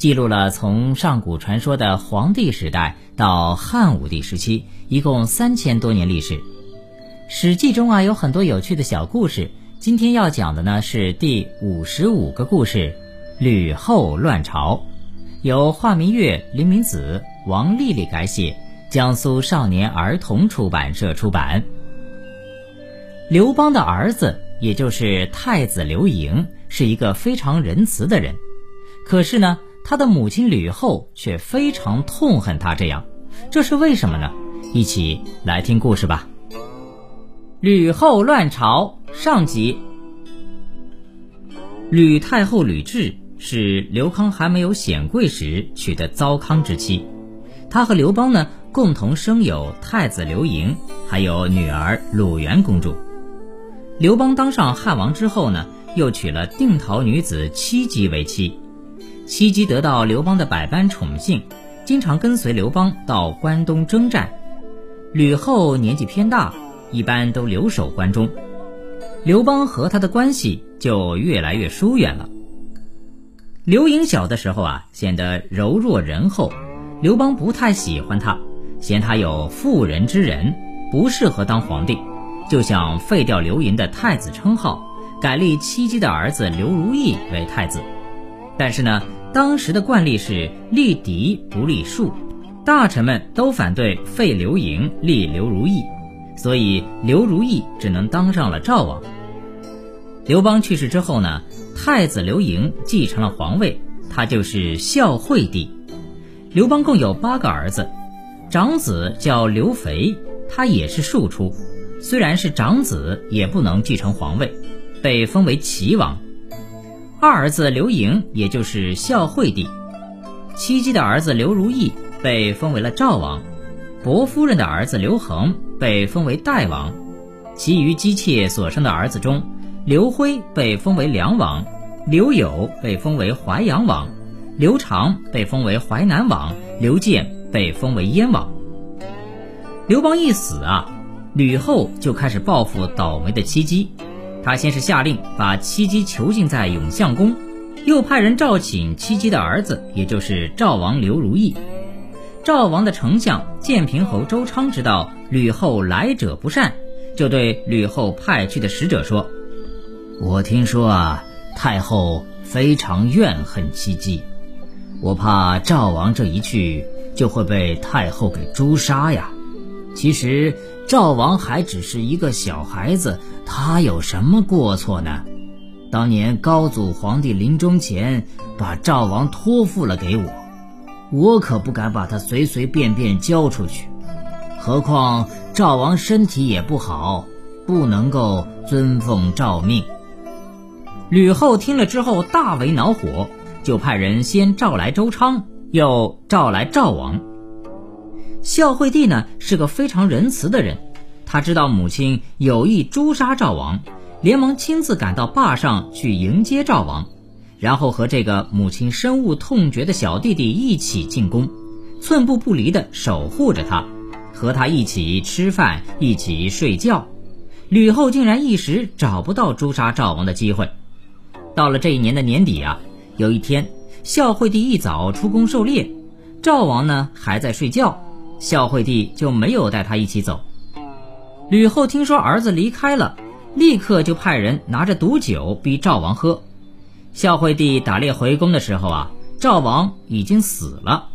记录了从上古传说的黄帝时代到汉武帝时期，一共三千多年历史。《史记》中啊有很多有趣的小故事。今天要讲的呢是第五十五个故事——吕后乱朝，由华明月、林明子、王丽丽改写，江苏少年儿童出版社出版。刘邦的儿子，也就是太子刘盈，是一个非常仁慈的人，可是呢。他的母亲吕后却非常痛恨他这样，这是为什么呢？一起来听故事吧。吕后乱朝上集。吕太后吕雉是刘康还没有显贵时娶的糟糠之妻，她和刘邦呢共同生有太子刘盈，还有女儿鲁元公主。刘邦当上汉王之后呢，又娶了定陶女子戚姬为妻。戚姬得到刘邦的百般宠幸，经常跟随刘邦到关东征战。吕后年纪偏大，一般都留守关中，刘邦和他的关系就越来越疏远了。刘盈小的时候啊，显得柔弱仁厚，刘邦不太喜欢他，嫌他有妇人之仁，不适合当皇帝，就想废掉刘盈的太子称号，改立戚姬的儿子刘如意为太子。但是呢。当时的惯例是立嫡不立庶，大臣们都反对废刘盈立刘如意，所以刘如意只能当上了赵王。刘邦去世之后呢，太子刘盈继承了皇位，他就是孝惠帝。刘邦共有八个儿子，长子叫刘肥，他也是庶出，虽然是长子，也不能继承皇位，被封为齐王。二儿子刘盈，也就是孝惠帝；戚姬的儿子刘如意被封为了赵王；伯夫人的儿子刘恒被封为代王；其余姬妾所生的儿子中，刘辉被封为梁王，刘友被封为淮阳王，刘长被封为淮南王，刘建被封为燕王。刘邦一死啊，吕后就开始报复倒霉的戚姬。他先是下令把戚姬囚禁在永相宫，又派人召请戚姬的儿子，也就是赵王刘如意。赵王的丞相建平侯周昌知道吕后来者不善，就对吕后派去的使者说：“我听说啊，太后非常怨恨戚姬，我怕赵王这一去就会被太后给诛杀呀。其实赵王还只是一个小孩子。”他有什么过错呢？当年高祖皇帝临终前把赵王托付了给我，我可不敢把他随随便便交出去。何况赵王身体也不好，不能够遵奉诏命。吕后听了之后大为恼火，就派人先召来周昌，又召来赵王。孝惠帝呢是个非常仁慈的人。他知道母亲有意诛杀赵王，连忙亲自赶到坝上去迎接赵王，然后和这个母亲深恶痛绝的小弟弟一起进宫，寸步不离地守护着他，和他一起吃饭，一起睡觉。吕后竟然一时找不到诛杀赵王的机会。到了这一年的年底啊，有一天，孝惠帝一早出宫狩猎，赵王呢还在睡觉，孝惠帝就没有带他一起走。吕后听说儿子离开了，立刻就派人拿着毒酒逼赵王喝。孝惠帝打猎回宫的时候啊，赵王已经死了。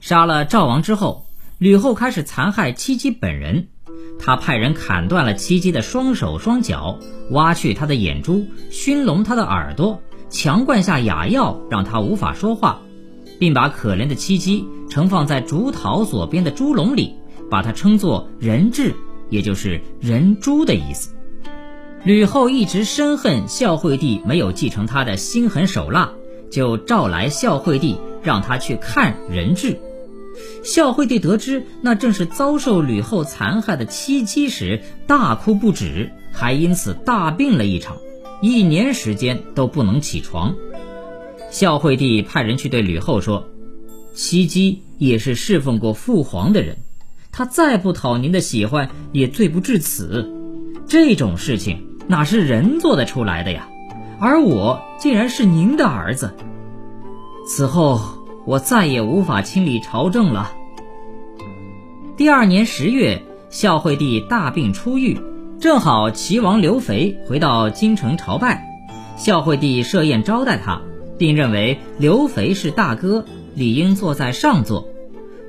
杀了赵王之后，吕后开始残害戚姬本人。她派人砍断了戚姬的双手双脚，挖去她的眼珠，熏聋她的耳朵，强灌下哑药，让她无法说话，并把可怜的戚姬盛放在竹桃所编的猪笼里。把它称作人质，也就是人猪的意思。吕后一直深恨孝惠帝没有继承她的心狠手辣，就召来孝惠帝让他去看人质。孝惠帝得知那正是遭受吕后残害的戚姬时，大哭不止，还因此大病了一场，一年时间都不能起床。孝惠帝派人去对吕后说：“戚姬也是侍奉过父皇的人，他再不讨您的喜欢，也罪不至此。这种事情哪是人做得出来的呀？而我竟然是您的儿子。此后我再也无法清理朝政了。”第二年十月，孝惠帝大病初愈，正好齐王刘肥回到京城朝拜，孝惠帝设宴招待他。并认为刘肥是大哥，理应坐在上座。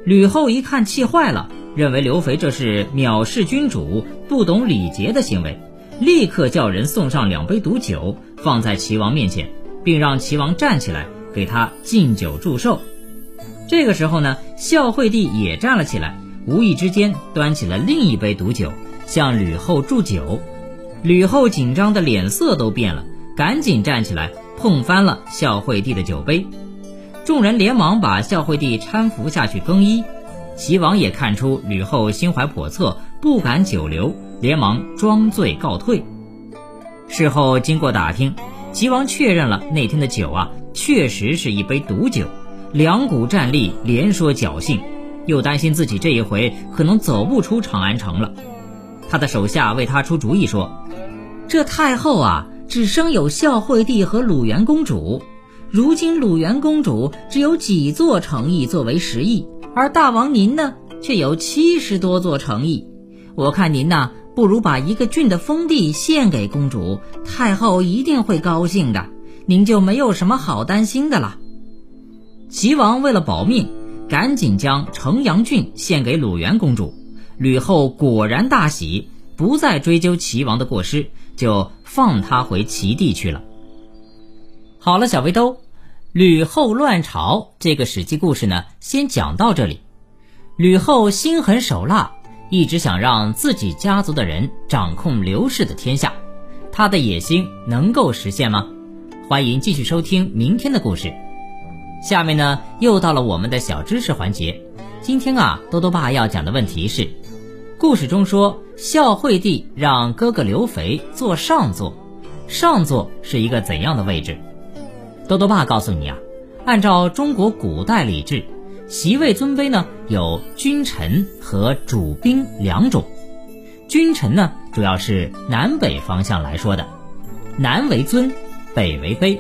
吕后一看气坏了，认为刘肥这是藐视君主、不懂礼节的行为，立刻叫人送上两杯毒酒，放在齐王面前，并让齐王站起来给他敬酒祝寿。这个时候呢，孝惠帝也站了起来，无意之间端起了另一杯毒酒，向吕后祝酒。吕后紧张的脸色都变了，赶紧站起来。碰翻了孝惠帝的酒杯，众人连忙把孝惠帝搀扶下去更衣。齐王也看出吕后心怀叵测，不敢久留，连忙装醉告退。事后经过打听，齐王确认了那天的酒啊，确实是一杯毒酒。两股战栗，连说侥幸，又担心自己这一回可能走不出长安城了。他的手下为他出主意说：“这太后啊。”只生有孝惠帝和鲁元公主，如今鲁元公主只有几座城邑作为食邑，而大王您呢，却有七十多座城邑。我看您呐，不如把一个郡的封地献给公主，太后一定会高兴的，您就没有什么好担心的了。齐王为了保命，赶紧将城阳郡献给鲁元公主。吕后果然大喜，不再追究齐王的过失。就放他回齐地去了。好了，小围兜，吕后乱朝这个史记故事呢，先讲到这里。吕后心狠手辣，一直想让自己家族的人掌控刘氏的天下，她的野心能够实现吗？欢迎继续收听明天的故事。下面呢，又到了我们的小知识环节。今天啊，多多爸要讲的问题是。故事中说，孝惠帝让哥哥刘肥坐上座，上座是一个怎样的位置？多多爸告诉你啊，按照中国古代礼制，席位尊卑呢有君臣和主宾两种。君臣呢主要是南北方向来说的，南为尊，北为卑。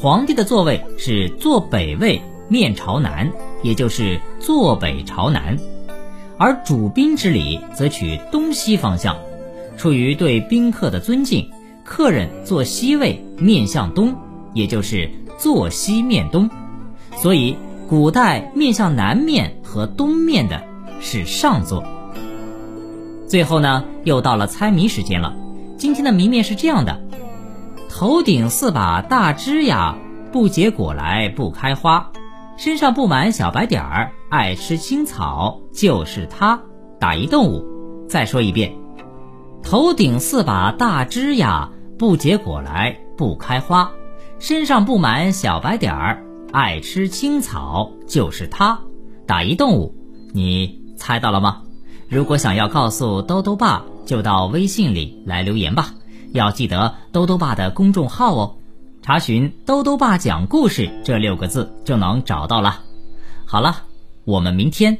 皇帝的座位是坐北位，面朝南，也就是坐北朝南。而主宾之礼则取东西方向，出于对宾客的尊敬，客人坐西位面向东，也就是坐西面东。所以古代面向南面和东面的是上座。最后呢，又到了猜谜时间了。今天的谜面是这样的：头顶四把大枝呀，不结果来不开花。身上布满小白点儿，爱吃青草，就是它。打一动物。再说一遍，头顶四把大枝呀，不结果来不开花，身上布满小白点儿，爱吃青草，就是它。打一动物，你猜到了吗？如果想要告诉兜兜爸，就到微信里来留言吧。要记得兜兜爸的公众号哦。查询“兜兜爸讲故事”这六个字就能找到了。好了，我们明天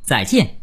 再见。